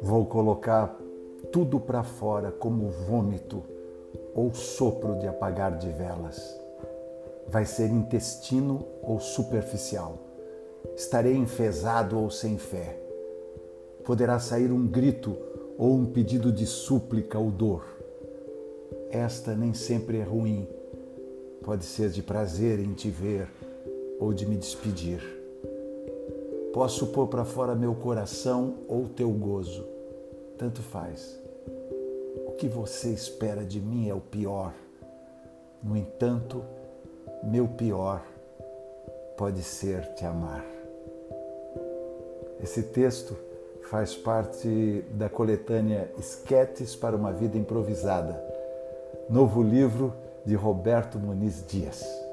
Vou colocar tudo para fora como vômito ou sopro de apagar de velas. Vai ser intestino ou superficial. Estarei enfesado ou sem fé. Poderá sair um grito ou um pedido de súplica ou dor. Esta nem sempre é ruim. Pode ser de prazer em te ver ou de me despedir. Posso pôr para fora meu coração ou teu gozo. Tanto faz. O que você espera de mim é o pior. No entanto, meu pior pode ser te amar. Esse texto faz parte da coletânea Esquetes para uma Vida Improvisada, novo livro de Roberto Muniz Dias.